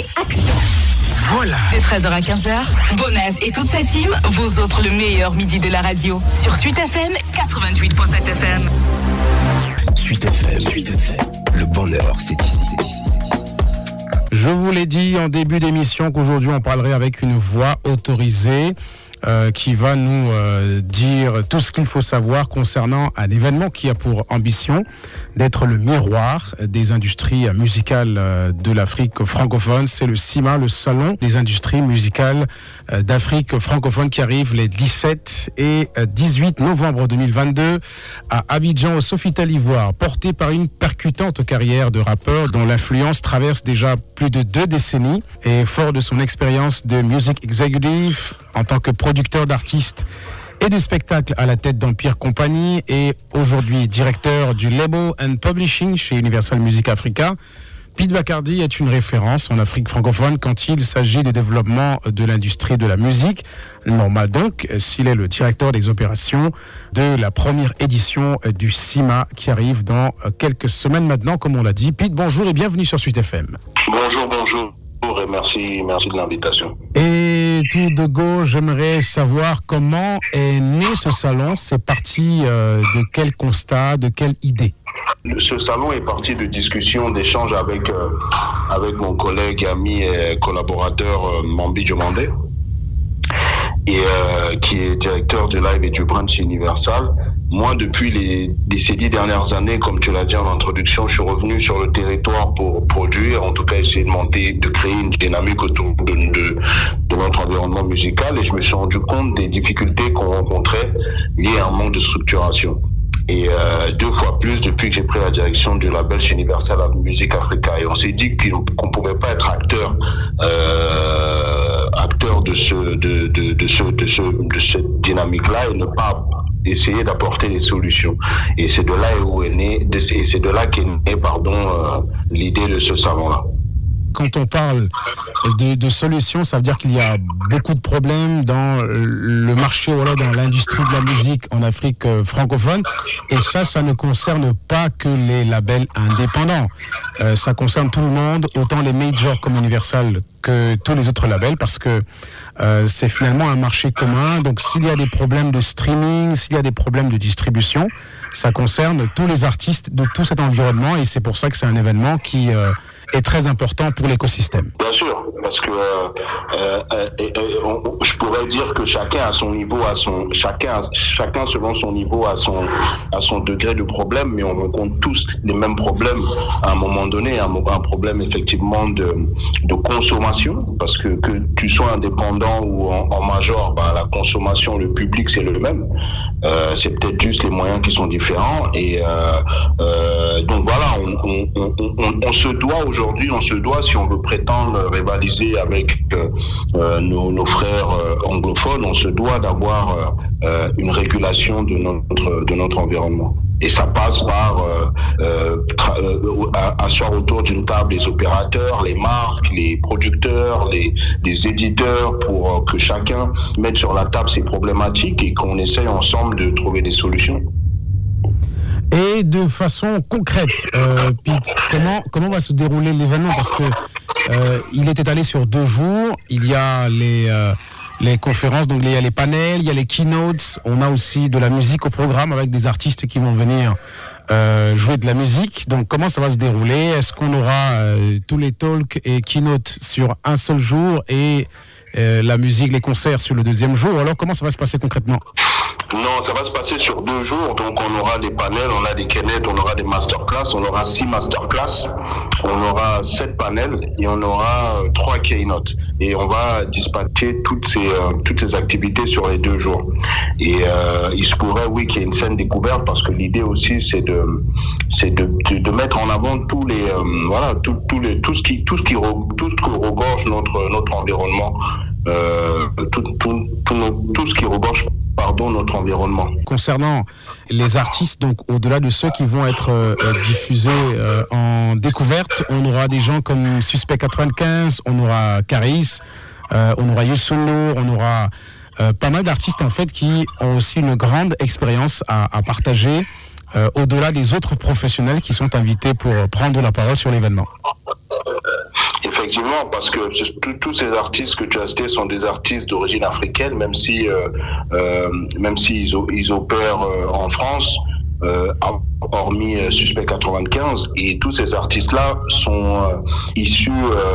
et action. Voilà. De 13h à 15h, Bonaz et toute sa team vous offrent le meilleur midi de la radio sur Suite FM 88.7 FM. Suite FM. Suite FM. Le bonheur, c'est ici, c'est ici, c'est ici. Je vous l'ai dit en début d'émission qu'aujourd'hui on parlerait avec une voix autorisée. Euh, qui va nous euh, dire tout ce qu'il faut savoir concernant un événement qui a pour ambition d'être le miroir des industries musicales euh, de l'Afrique francophone. C'est le CIMA, le Salon des industries musicales d'Afrique francophone qui arrive les 17 et 18 novembre 2022 à Abidjan au Sofitel Ivoire, porté par une percutante carrière de rappeur dont l'influence traverse déjà plus de deux décennies et fort de son expérience de music executive en tant que producteur d'artistes et de spectacles à la tête d'Empire Company et aujourd'hui directeur du label and publishing chez Universal Music Africa. Pete Bacardi est une référence en Afrique francophone quand il s'agit du développement de l'industrie de la musique. Normal donc, s'il est le directeur des opérations de la première édition du CIMA qui arrive dans quelques semaines maintenant, comme on l'a dit. Pete, bonjour et bienvenue sur Suite FM. Bonjour, bonjour et merci, merci de l'invitation. Et tout de go, j'aimerais savoir comment est né ce salon. C'est parti euh, de quel constat, de quelle idée? Ce salon est parti de discussions, d'échanges avec, euh, avec mon collègue, ami et collaborateur euh, Mambi Diomandé, et, qui est directeur du live et du branch Universal. Moi, depuis les, ces dix dernières années, comme tu l'as dit en introduction, je suis revenu sur le territoire pour produire, en tout cas essayer de monter, de créer une dynamique autour de, de, de notre environnement musical et je me suis rendu compte des difficultés qu'on rencontrait liées à un manque de structuration. Et euh, deux fois plus depuis que j'ai pris la direction du label Universal Music Africa. Et on s'est dit qu'on ne pouvait pas être acteur, euh, acteur de, ce, de, de, ce, de, ce, de cette dynamique-là et ne pas essayer d'apporter des solutions. Et c'est de là où est né, c'est de là qu'est née, pardon, euh, l'idée de ce salon-là. Quand on parle de, solutions, ça veut dire qu'il y a beaucoup de problèmes dans le marché, dans l'industrie de la musique en Afrique euh, francophone. Et ça, ça ne concerne pas que les labels indépendants. Euh, ça concerne tout le monde, autant les majors comme Universal que tous les autres labels, parce que euh, c'est finalement un marché commun. Donc s'il y a des problèmes de streaming, s'il y a des problèmes de distribution, ça concerne tous les artistes de tout cet environnement. Et c'est pour ça que c'est un événement qui est très important pour l'écosystème. Parce que euh, euh, on, je pourrais dire que chacun a son niveau, à son chacun, chacun selon son niveau, à son à son degré de problème, mais on rencontre tous les mêmes problèmes à un moment donné, un, problème effectivement de, de consommation, parce que que tu sois indépendant ou en, major, bah, la consommation, le public c'est le même. Euh, c'est peut-être juste les moyens qui sont différents et donc voilà, on, on se doit aujourd'hui, on se doit si on veut prétendre rivaliser avec euh, nos, nos, frères euh, anglophones, on se doit d'avoir euh, une régulation de notre, de notre environnement. Et ça passe par asseoir autour d'une table les opérateurs, les marques, les producteurs, les, éditeurs, pour que chacun mette sur la table ses problématiques et qu'on essaye ensemble de trouver des solutions. Et de façon concrète, euh, Pete, comment, comment va se dérouler l'événement? Parce que euh, il est étalé sur deux jours. Il y a les, euh, les conférences, donc il y a les panels, il y a les keynotes. On a aussi de la musique au programme avec des artistes qui vont venir euh, jouer de la musique. Donc comment ça va se dérouler? Est-ce qu'on aura euh, tous les talks et keynotes sur un seul jour et euh, la musique, les concerts sur le deuxième jour? Alors comment ça va se passer concrètement? Non, ça va se passer sur deux jours. Donc, on aura des panels, on a des keynotes, on aura des masterclass, on aura six masterclass, on aura sept panels et on aura euh, trois keynotes. Et on va dispatcher toutes ces, euh, toutes ces activités sur les deux jours. Et euh, il se pourrait, oui, qu'il y ait une scène découverte parce que l'idée aussi, c'est de, c'est de, de, de, mettre en avant tous les, voilà, tout, tout, les, tout ce qui, tout ce qui, tout ce qui regorge notre, notre environnement. Euh, tout, tout, tout, ce qui regorge pardon, notre environnement. Concernant les artistes, donc au-delà de ceux qui vont être euh, diffusés euh, en découverte, on aura des gens comme Suspect 95, on aura Caris, euh, on aura Youssou on aura pas mal d'artistes en fait qui ont aussi une grande expérience à, à partager au-delà des autres professionnels qui sont invités pour prendre la parole sur l'événement effectivement, parce que tous ces artistes que tu as cités sont des artistes d'origine africaine, même si, euh, euh, même s'ils ils opèrent en France. Euh, hormis euh, Suspect 95. Et tous ces artistes-là sont euh, issus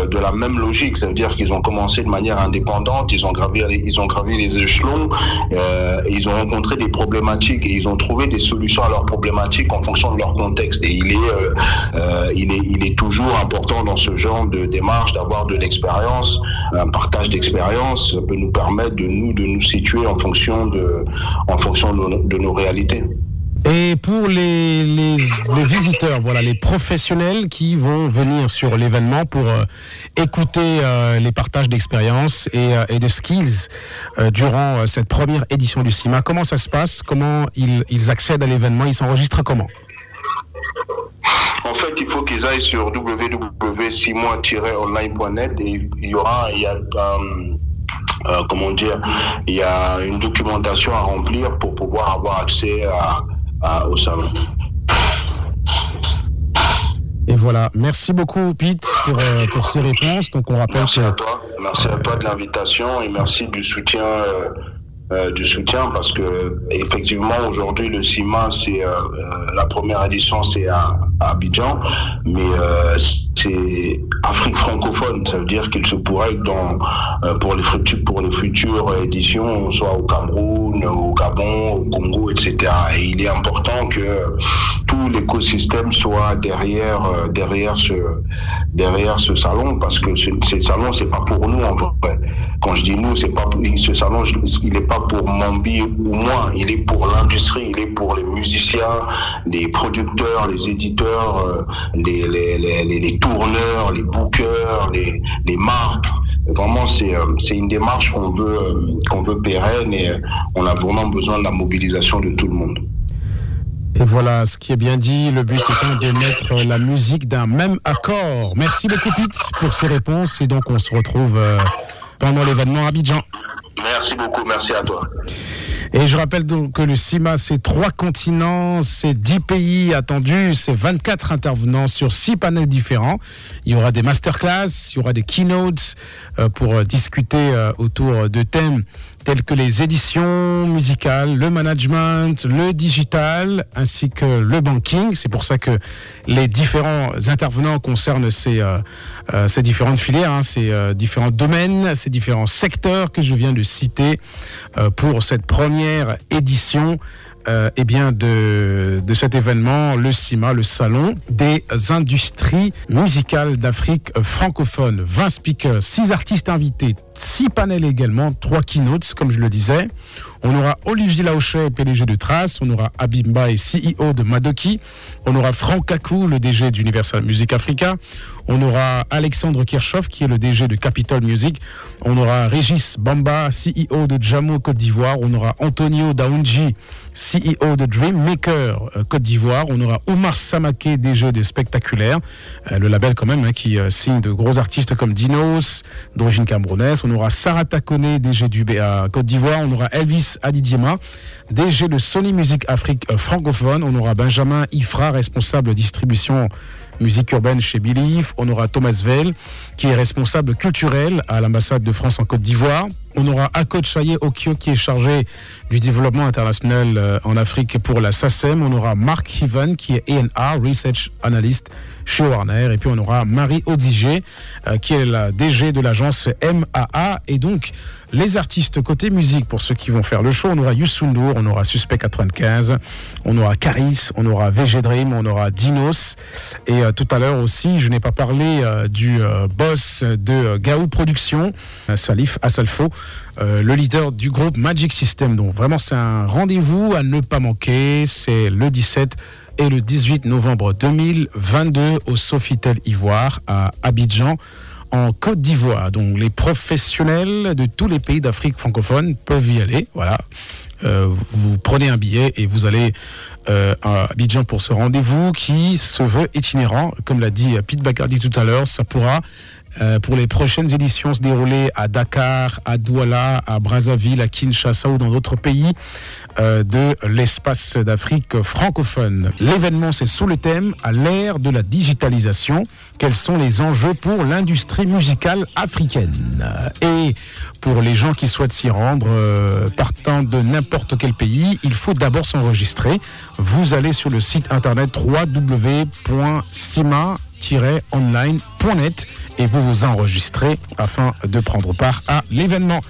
de la même logique. Ça veut dire qu'ils ont commencé de manière indépendante, ils ont gravi, ils ont gravi les échelons, et ils ont rencontré des problématiques et ils ont trouvé des solutions à leurs problématiques en fonction de leur contexte. Et il est, il est, il est toujours important dans ce genre de démarche d'avoir de l'expérience, un partage d'expérience peut nous permettre de nous, de nous situer en fonction de, en fonction de nos réalités. Et pour les, les, visiteurs, voilà, les professionnels qui vont venir sur l'événement pour euh, écouter euh, les partages d'expériences et, euh, de skills durant cette première édition du CIMA, comment ça se passe? Comment ils, ils accèdent à l'événement? Ils s'enregistrent comment? En fait, il faut qu'ils aillent sur www.simois-online.net et il y aura, il y a, comment dire, il y a une documentation à remplir pour pouvoir avoir accès à, au salon. Et voilà, merci beaucoup Pete pour, euh, pour ces réponses. Donc on rappelle merci à toi, merci à toi de l'invitation et merci du soutien euh, euh, du soutien parce que effectivement aujourd'hui le CIMA c'est euh, la première édition c'est à, Abidjan mais c'est Afrique francophone. Ça veut dire qu'il se pourrait que dans pour les futures pour les futures éditions soit au Cameroun au Gabon au Congo etc et il est important que tout l'écosystème soit derrière derrière ce derrière ce salon parce que ce, ce salon pas pour nous en vrai. Quand je dis nous c'est pas ce salon il est pas pour Mambi ou moi, il est pour l'industrie, il est pour les musiciens, les producteurs, les éditeurs, euh, les, les, tourneurs, les bookers, les, les marques. Vraiment, c'est euh, une démarche qu'on veut, euh, qu'on veut pérenne et on a vraiment besoin de la mobilisation de tout le monde. Et voilà ce qui est bien dit, le but étant de mettre la musique d'un même accord. Merci beaucoup Pete pour ces réponses et donc on se retrouve pendant l'événement Abidjan. Merci beaucoup, merci à toi. Et je rappelle donc que le CIMA, c'est trois continents, c'est dix pays attendus, c'est 24 intervenants sur six panels différents. Il y aura des masterclass, il y aura des keynotes euh, pour discuter euh, autour de thèmes tels que les éditions musicales, le management, le digital, ainsi que le banking. C'est pour ça que les différents intervenants concernent ces, euh, euh, différentes filières, hein, ces euh, différents domaines, ces différents secteurs que je viens de citer pour cette première édition eh bien de, de cet événement, le CIMA, le Salon des industries musicales d'Afrique francophone. 20 speakers, 6 artistes invités, 6 panels également, 3 keynotes, comme je le disais. On aura Olivier Laochet, PDG de Trace. On aura Abimba et CEO de Madoki. On aura Franck Kakou, le DG d'Universal Music Africa. On aura Alexandre Kirchhoff, qui est le DG de Capitol Music. On aura Régis Bamba, CEO de Jamo Côte d'Ivoire. On aura Antonio Daounji, CEO de Dreammaker euh, Côte d'Ivoire. On aura Omar Samake, DG de Spectaculaire, euh, le label quand même hein, qui euh, signe de gros artistes comme Dinos, d'origine camerounaise. On aura Sarah Takone, DG du BA Côte d'Ivoire. On aura Elvis Adidiema, DG de Sony Music Afrique francophone. On aura Benjamin Ifra, responsable distribution musique urbaine chez Believe. On aura Thomas Vell, qui est responsable culturel à l'ambassade de France en Côte d'Ivoire. On aura Akot Chaye Okio, qui est chargé du développement international euh, en Afrique pour la SACEM. On aura Mark Hiven, qui est ENR, Research Analyst chez Warner. Et puis on aura Marie Odigé, euh, qui est la DG de l'agence MAA. Et donc, les artistes côté musique, pour ceux qui vont faire le show, on aura Youssoundour, on aura Suspect 95, on aura Caris, on aura VG Dream, on aura Dinos. Et euh, tout à l'heure aussi, je n'ai pas parlé du boss de Gaou Productions, Salif Asalfo, le leader du groupe Magic System. Donc vraiment, c'est un rendez-vous à ne pas manquer. C'est le 17 et le 18 novembre 2022 au Sofitel Ivoire à Abidjan en Côte d'Ivoire. Donc les professionnels de tous les pays d'Afrique francophone peuvent y aller. Voilà. Euh, vous prenez un billet et vous allez euh, à Abidjan pour ce rendez-vous qui se veut itinérant. Comme l'a dit Pete Bacardi tout à l'heure, ça pourra euh, pour les prochaines éditions se dérouler à Dakar, à Douala, à Brazzaville, à Kinshasa ou dans d'autres pays euh, de l'espace d'Afrique francophone. L'événement, c'est sous le thème à l'ère de la digitalisation. Quels sont les enjeux pour l'industrie musicale africaine Et pour les gens qui souhaitent s'y rendre, euh, partant de n'importe quel pays, il faut d'abord s'enregistrer. Vous allez sur le site internet www.cima-online.net et vous vous enregistrez afin de prendre part à l'événement.